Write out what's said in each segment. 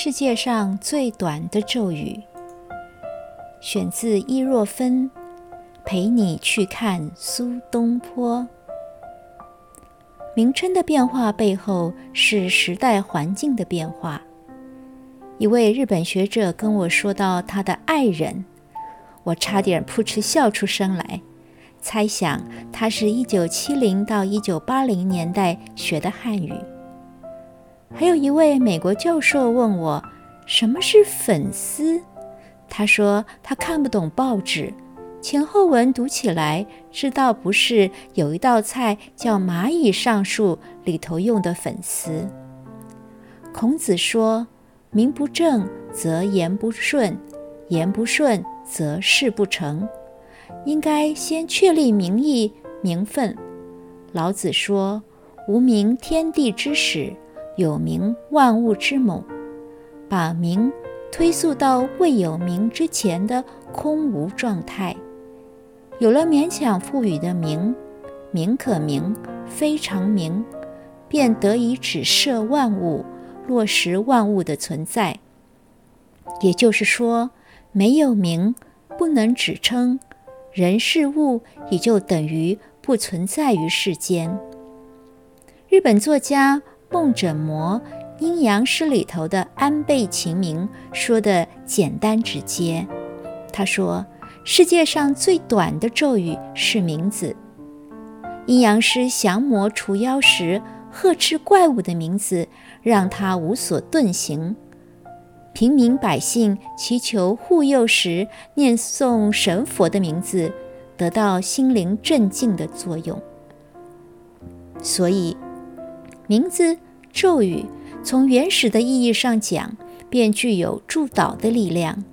世界上最短的咒语，选自伊若芬。陪你去看苏东坡。名称的变化背后是时代环境的变化。一位日本学者跟我说到他的爱人，我差点扑哧笑出声来，猜想他是一九七零到一九八零年代学的汉语。还有一位美国教授问我什么是粉丝，他说他看不懂报纸。前后文读起来，知道不是有一道菜叫蚂蚁上树里头用的粉丝。孔子说：“名不正则言不顺，言不顺则事不成。”应该先确立名义名分。老子说：“无名，天地之始；有名，万物之母。”把名推溯到未有名之前的空无状态。有了勉强赋予的名，名可名，非常名，便得以指涉万物，落实万物的存在。也就是说，没有名，不能指称人事物，也就等于不存在于世间。日本作家梦枕魔《阴阳师》里头的安倍晴明说的简单直接，他说。世界上最短的咒语是名字。阴阳师降魔除妖时呵斥怪物的名字，让他无所遁形；平民百姓祈求护佑时念诵神佛的名字，得到心灵镇静的作用。所以，名字咒语从原始的意义上讲，便具有助导的力量。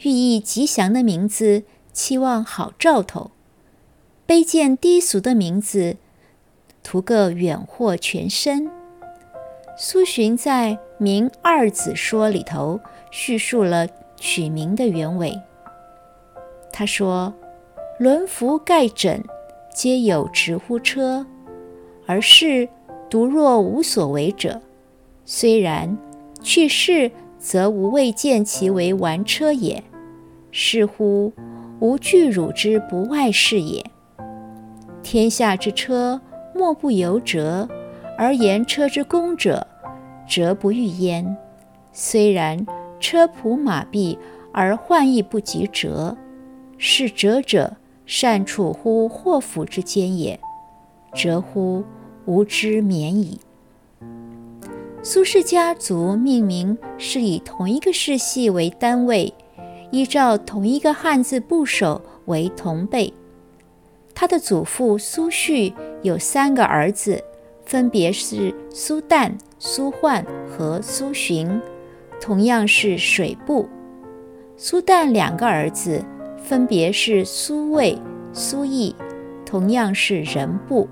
寓意吉祥的名字，期望好兆头；卑贱低俗的名字，图个远祸全身。苏洵在《明二子说》里头叙述了取名的原委。他说：“轮服盖枕，皆有直呼车，而是独若无所为者。虽然去世，则无未见其为玩车也。”是乎，吾惧汝之不外是也。天下之车，莫不由折，而言车之功者，折不欲焉。虽然车仆马弊，而患亦不及折。是折者，善处乎祸福之间也。折乎，无知免矣。苏氏家族命名是以同一个世系为单位。依照同一个汉字部首为同辈。他的祖父苏旭有三个儿子，分别是苏旦、苏焕和苏洵，同样是水部。苏旦两个儿子分别是苏魏、苏毅，同样是人部。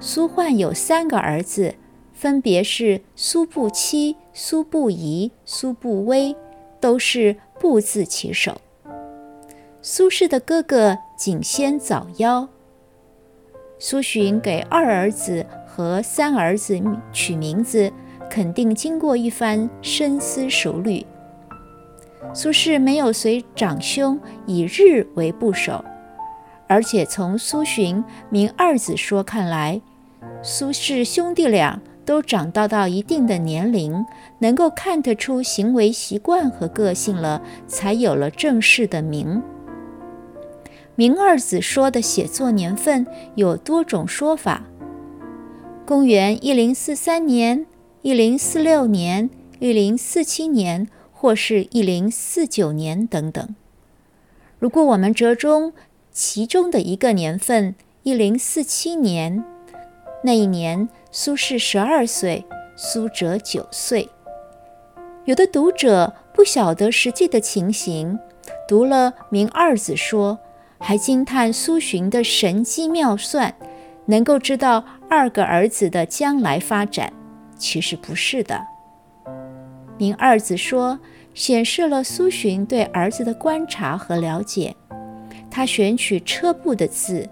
苏焕有三个儿子，分别是苏不期、苏不仪、苏不威，都是。不自其手。苏轼的哥哥景先早夭，苏洵给二儿子和三儿子取名字，肯定经过一番深思熟虑。苏轼没有随长兄以日为部首，而且从苏洵名二子说看来，苏轼兄弟俩。都长到到一定的年龄，能够看得出行为习惯和个性了，才有了正式的名。明二子说的写作年份有多种说法：公元一零四三年、一零四六年、一零四七年，或是一零四九年等等。如果我们折中其中的一个年份，一零四七年，那一年。苏轼十二岁，苏辙九岁。有的读者不晓得实际的情形，读了《明二子说》，还惊叹苏洵的神机妙算，能够知道二个儿子的将来发展。其实不是的，《明二子说》显示了苏洵对儿子的观察和了解。他选取车部的字，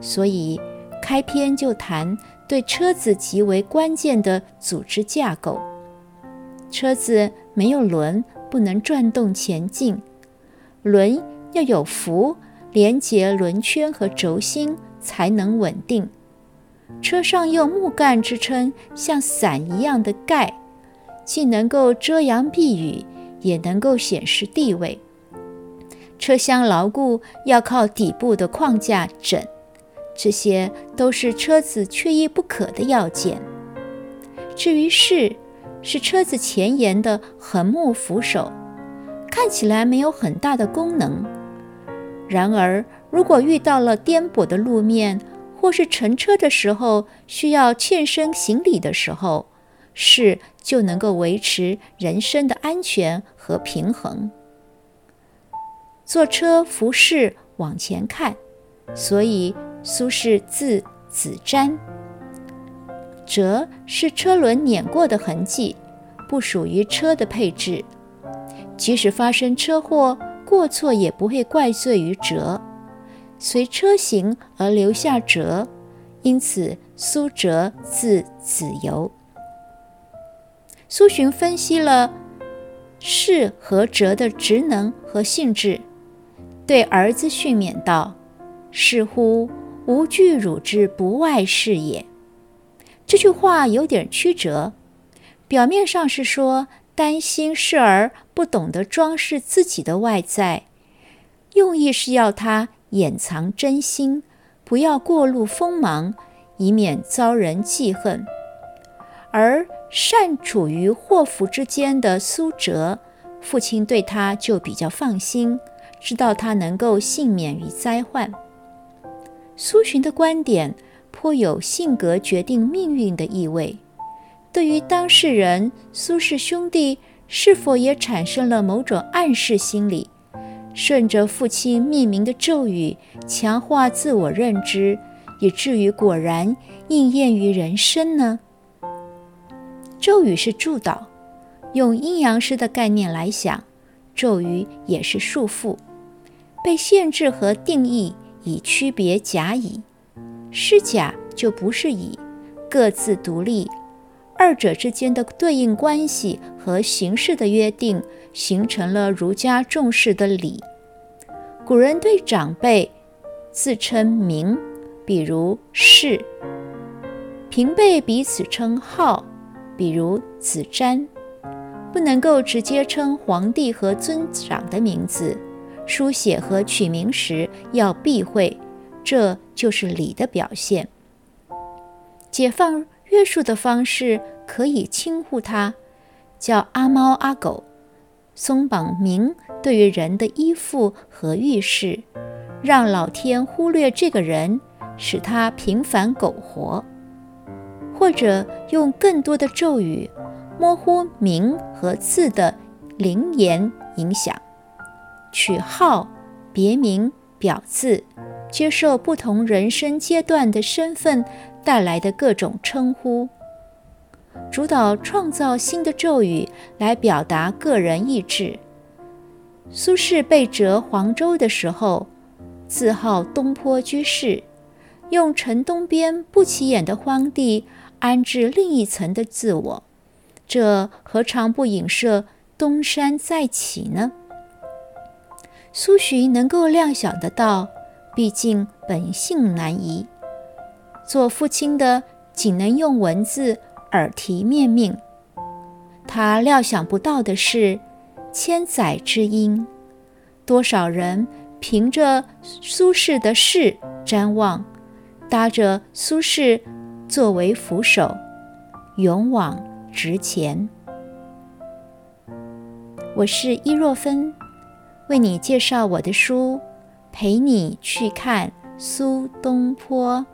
所以开篇就谈。对车子极为关键的组织架构，车子没有轮不能转动前进，轮要有扶连接轮圈和轴心才能稳定。车上用木杆支撑像伞一样的盖，既能够遮阳避雨，也能够显示地位。车厢牢固要靠底部的框架枕，这些都是车子缺一不可的要件。至于是，是车子前沿的横木扶手，看起来没有很大的功能。然而，如果遇到了颠簸的路面，或是乘车的时候需要欠身行李的时候，是就能够维持人身的安全和平衡。坐车扶视往前看，所以苏轼字子瞻。辙是车轮碾过的痕迹，不属于车的配置。即使发生车祸，过错也不会怪罪于辙。随车行而留下辙，因此苏辙字子由。苏洵分析了是和辙的职能和性质，对儿子训勉道：“似乎，无惧汝之不外事也。”这句话有点曲折，表面上是说担心侍儿不懂得装饰自己的外在，用意是要他。掩藏真心，不要过露锋芒，以免遭人记恨。而善处于祸福之间的苏辙，父亲对他就比较放心，知道他能够幸免于灾患。苏洵的观点颇有性格决定命运的意味。对于当事人苏氏兄弟，是否也产生了某种暗示心理？顺着父亲命名的咒语，强化自我认知，以至于果然应验于人生呢？咒语是助导，用阴阳师的概念来想，咒语也是束缚，被限制和定义以区别甲乙，是甲就不是乙，各自独立，二者之间的对应关系和形式的约定。形成了儒家重视的礼。古人对长辈自称名，比如氏；平辈彼此称号，比如子瞻。不能够直接称皇帝和尊长的名字，书写和取名时要避讳，这就是礼的表现。解放约束的方式可以轻呼他，叫阿猫阿狗。松绑名对于人的依附和预示，让老天忽略这个人，使他平凡苟活；或者用更多的咒语，模糊名和字的灵言影响，取号、别名、表字，接受不同人生阶段的身份带来的各种称呼。主导创造新的咒语来表达个人意志。苏轼被谪黄州的时候，自号东坡居士，用城东边不起眼的荒地安置另一层的自我，这何尝不影射东山再起呢？苏洵能够料想得到，毕竟本性难移，做父亲的仅能用文字。耳提面命，他料想不到的是，千载之音，多少人凭着苏轼的事瞻望，搭着苏轼作为扶手，勇往直前。我是伊若芬，为你介绍我的书，陪你去看苏东坡。